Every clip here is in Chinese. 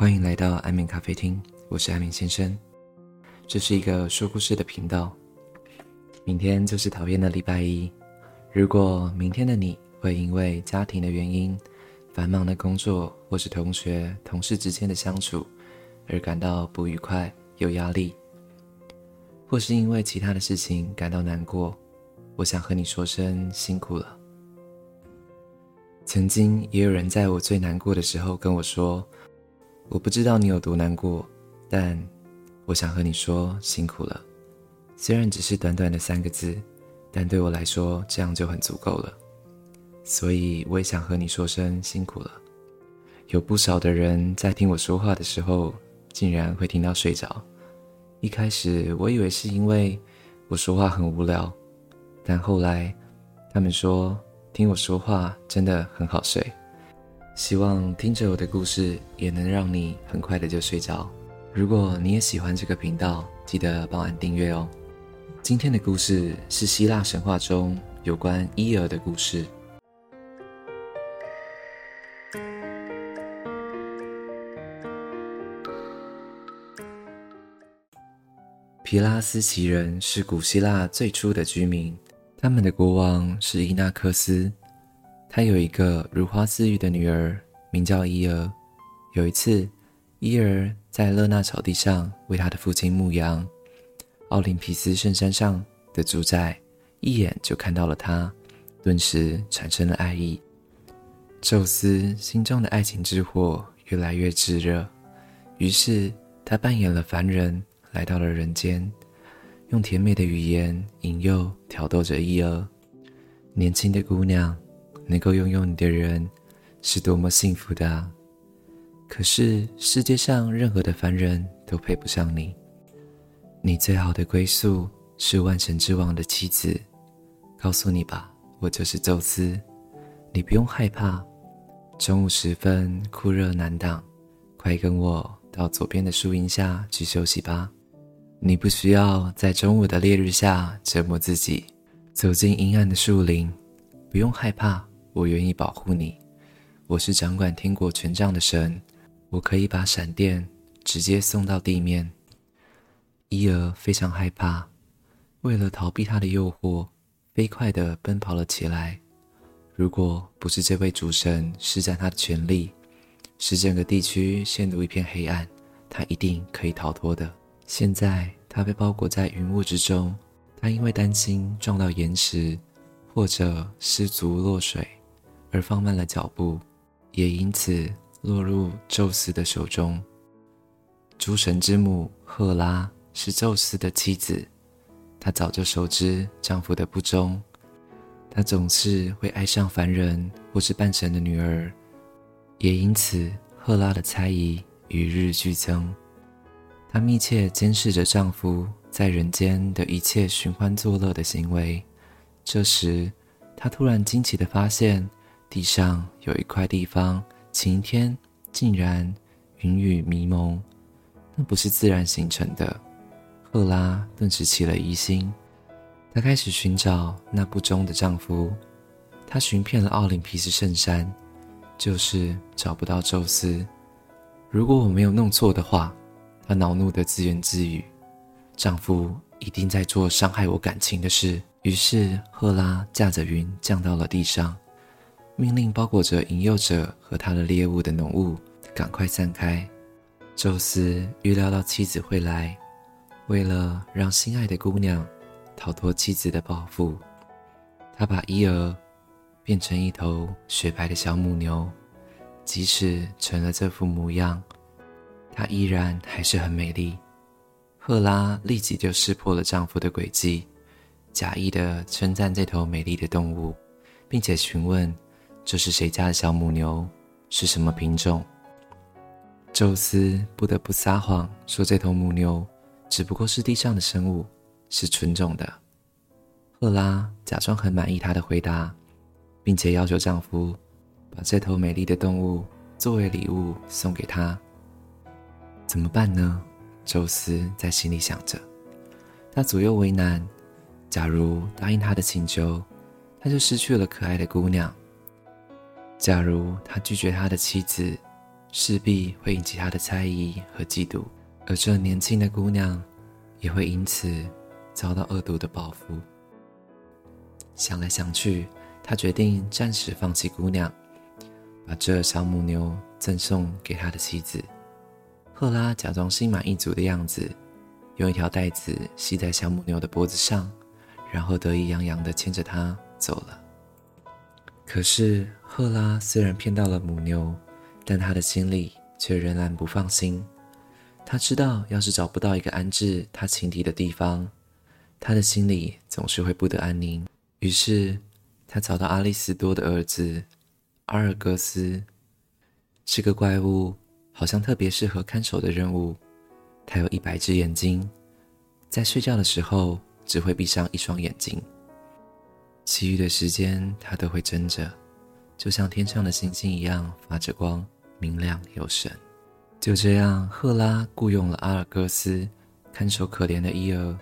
欢迎来到安眠咖啡厅，我是安眠先生。这是一个说故事的频道。明天就是讨厌的礼拜一。如果明天的你会因为家庭的原因、繁忙的工作或是同学、同事之间的相处而感到不愉快、有压力，或是因为其他的事情感到难过，我想和你说声辛苦了。曾经也有人在我最难过的时候跟我说：“我不知道你有多难过，但我想和你说辛苦了。”虽然只是短短的三个字，但对我来说这样就很足够了。所以我也想和你说声辛苦了。有不少的人在听我说话的时候，竟然会听到睡着。一开始我以为是因为我说话很无聊，但后来他们说。听我说话真的很好睡，希望听着我的故事也能让你很快的就睡着。如果你也喜欢这个频道，记得帮按订阅哦。今天的故事是希腊神话中有关伊尔的故事。皮拉斯奇人是古希腊最初的居民。他们的国王是伊纳克斯，他有一个如花似玉的女儿，名叫伊儿。有一次，伊儿在勒纳草地上为他的父亲牧羊，奥林匹斯圣山上的主宰一眼就看到了他，顿时产生了爱意。宙斯心中的爱情之火越来越炙热，于是他扮演了凡人，来到了人间。用甜美的语言引诱、挑逗着伊儿。年轻的姑娘，能够拥有你的人，是多么幸福的！可是世界上任何的凡人都配不上你。你最好的归宿是万神之王的妻子。告诉你吧，我就是宙斯。你不用害怕。中午时分，酷热难挡，快跟我到左边的树荫下去休息吧。你不需要在中午的烈日下折磨自己，走进阴暗的树林，不用害怕，我愿意保护你。我是掌管天国权杖的神，我可以把闪电直接送到地面。伊儿非常害怕，为了逃避他的诱惑，飞快地奔跑了起来。如果不是这位主神施展他的权力，使整个地区陷入一片黑暗，他一定可以逃脱的。现在他被包裹在云雾之中，他因为担心撞到岩石或者失足落水而放慢了脚步，也因此落入宙斯的手中。诸神之母赫拉是宙斯的妻子，她早就熟知丈夫的不忠，她总是会爱上凡人或是半神的女儿，也因此赫拉的猜疑与日俱增。她密切监视着丈夫在人间的一切寻欢作乐的行为。这时，她突然惊奇地发现，地上有一块地方，晴天竟然云雨迷蒙，那不是自然形成的。赫拉顿时起了疑心，她开始寻找那不忠的丈夫。她寻遍了奥林匹斯圣山，就是找不到宙斯。如果我没有弄错的话。她恼怒的自言自语：“丈夫一定在做伤害我感情的事。”于是，赫拉驾着云降到了地上，命令包裹着引诱者和他的猎物的浓雾赶快散开。宙斯预料到妻子会来，为了让心爱的姑娘逃脱妻子的报复，他把伊儿变成一头雪白的小母牛。即使成了这副模样。她依然还是很美丽。赫拉立即就识破了丈夫的诡计，假意的称赞这头美丽的动物，并且询问这是谁家的小母牛，是什么品种。宙斯不得不撒谎说这头母牛只不过是地上的生物，是纯种的。赫拉假装很满意他的回答，并且要求丈夫把这头美丽的动物作为礼物送给她。怎么办呢？宙斯在心里想着。他左右为难。假如答应他的请求，他就失去了可爱的姑娘；假如他拒绝他的妻子，势必会引起他的猜疑和嫉妒，而这年轻的姑娘也会因此遭到恶毒的报复。想来想去，他决定暂时放弃姑娘，把这小母牛赠送给他的妻子。赫拉假装心满意足的样子，用一条带子系在小母牛的脖子上，然后得意洋洋地牵着它走了。可是，赫拉虽然骗到了母牛，但她的心里却仍然不放心。她知道，要是找不到一个安置她情敌的地方，她的心里总是会不得安宁。于是，她找到阿利斯多的儿子阿尔戈斯，是个怪物，好像特别适合看守的任务。他有一百只眼睛，在睡觉的时候只会闭上一双眼睛。其余的时间，他都会睁着，就像天上的星星一样发着光，明亮有神。就这样，赫拉雇佣了阿尔戈斯看守可怜的伊尔，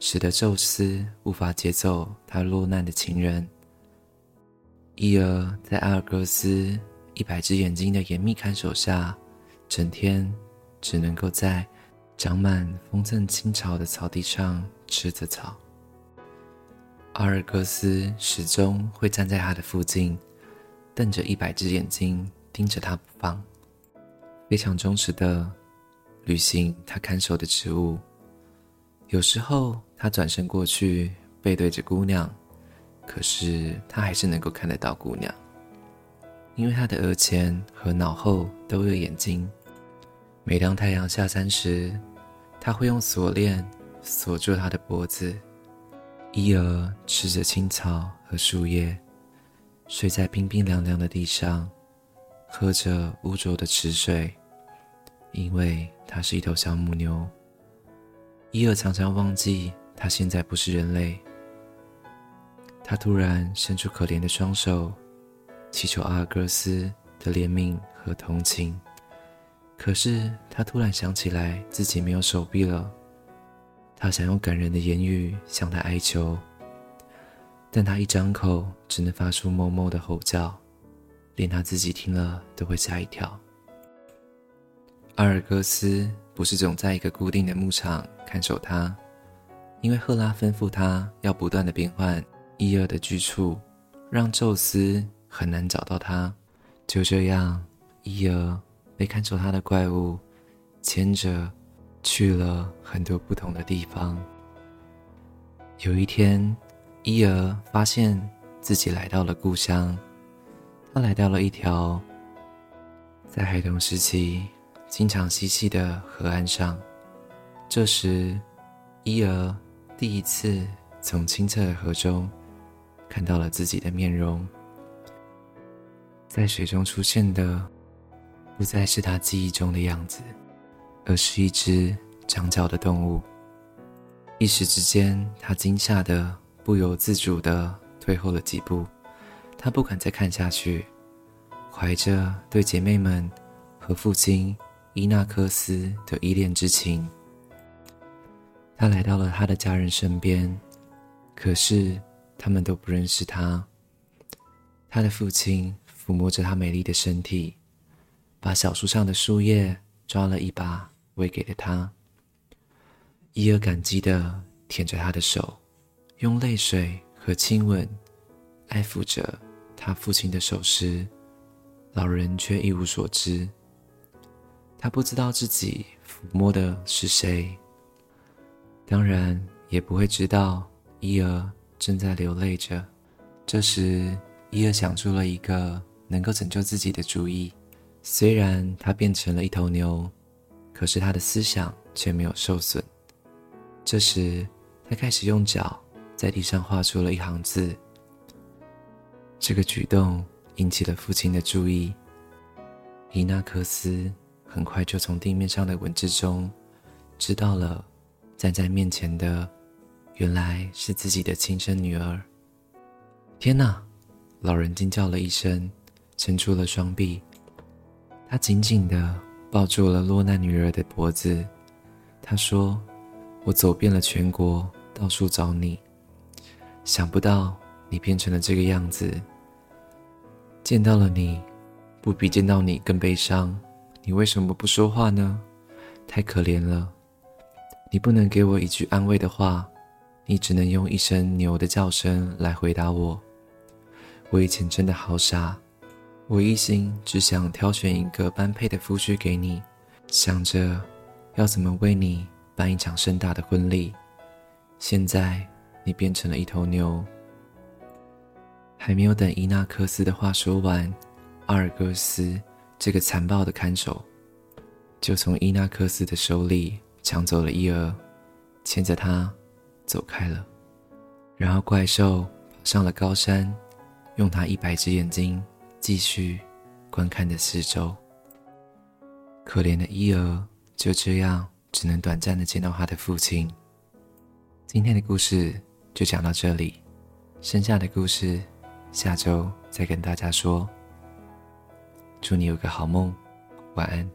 使得宙斯无法接走他落难的情人。伊尔在阿尔戈斯一百只眼睛的严密看守下，整天只能够在长满丰盛青草的草地上吃着草。阿尔戈斯始终会站在他的附近，瞪着一百只眼睛盯着他不放，非常忠实的履行他看守的职务。有时候他转身过去背对着姑娘，可是他还是能够看得到姑娘，因为他的额前和脑后都有眼睛。每当太阳下山时，他会用锁链锁住他的脖子。伊尔吃着青草和树叶，睡在冰冰凉凉的地上，喝着污浊的池水，因为它是一头小母牛。伊尔常常忘记他现在不是人类。他突然伸出可怜的双手，祈求阿尔戈斯的怜悯和同情。可是他突然想起来自己没有手臂了。他想用感人的言语向他哀求，但他一张口只能发出哞哞的吼叫，连他自己听了都会吓一跳。阿尔戈斯不是总在一个固定的牧场看守他，因为赫拉吩咐他要不断的变换伊尔的居处，让宙斯很难找到他。就这样，伊尔被看守他的怪物牵着。去了很多不同的地方。有一天，伊尔发现自己来到了故乡。他来到了一条在孩童时期经常嬉戏的河岸上。这时，伊尔第一次从清澈的河中看到了自己的面容。在水中出现的，不再是他记忆中的样子。而是一只长角的动物。一时之间，他惊吓得不由自主地退后了几步。他不敢再看下去，怀着对姐妹们和父亲伊纳克斯的依恋之情，他来到了他的家人身边。可是他们都不认识他。他的父亲抚摸着他美丽的身体，把小树上的树叶抓了一把。喂给了他，伊尔感激地舔着他的手，用泪水和亲吻爱抚着他父亲的手时，老人却一无所知。他不知道自己抚摸的是谁，当然也不会知道伊尔正在流泪着。这时，伊尔想出了一个能够拯救自己的主意，虽然他变成了一头牛。可是他的思想却没有受损。这时，他开始用脚在地上画出了一行字。这个举动引起了父亲的注意。伊纳克斯很快就从地面上的文字中知道了，站在面前的原来是自己的亲生女儿。天哪！老人惊叫了一声，伸出了双臂，他紧紧的。抱住了落难女儿的脖子，他说：“我走遍了全国，到处找你，想不到你变成了这个样子。见到了你，不比见到你更悲伤。你为什么不说话呢？太可怜了！你不能给我一句安慰的话，你只能用一声牛的叫声来回答我。我以前真的好傻，我一心只想挑选一个般配的夫婿给你，想着要怎么为你办一场盛大的婚礼。现在你变成了一头牛。还没有等伊纳克斯的话说完，阿尔戈斯这个残暴的看守就从伊纳克斯的手里抢走了伊尔，牵着他走开了。然后怪兽爬上了高山，用他一百只眼睛继续观看着四周。可怜的伊儿就这样只能短暂的见到他的父亲。今天的故事就讲到这里，剩下的故事下周再跟大家说。祝你有个好梦，晚安。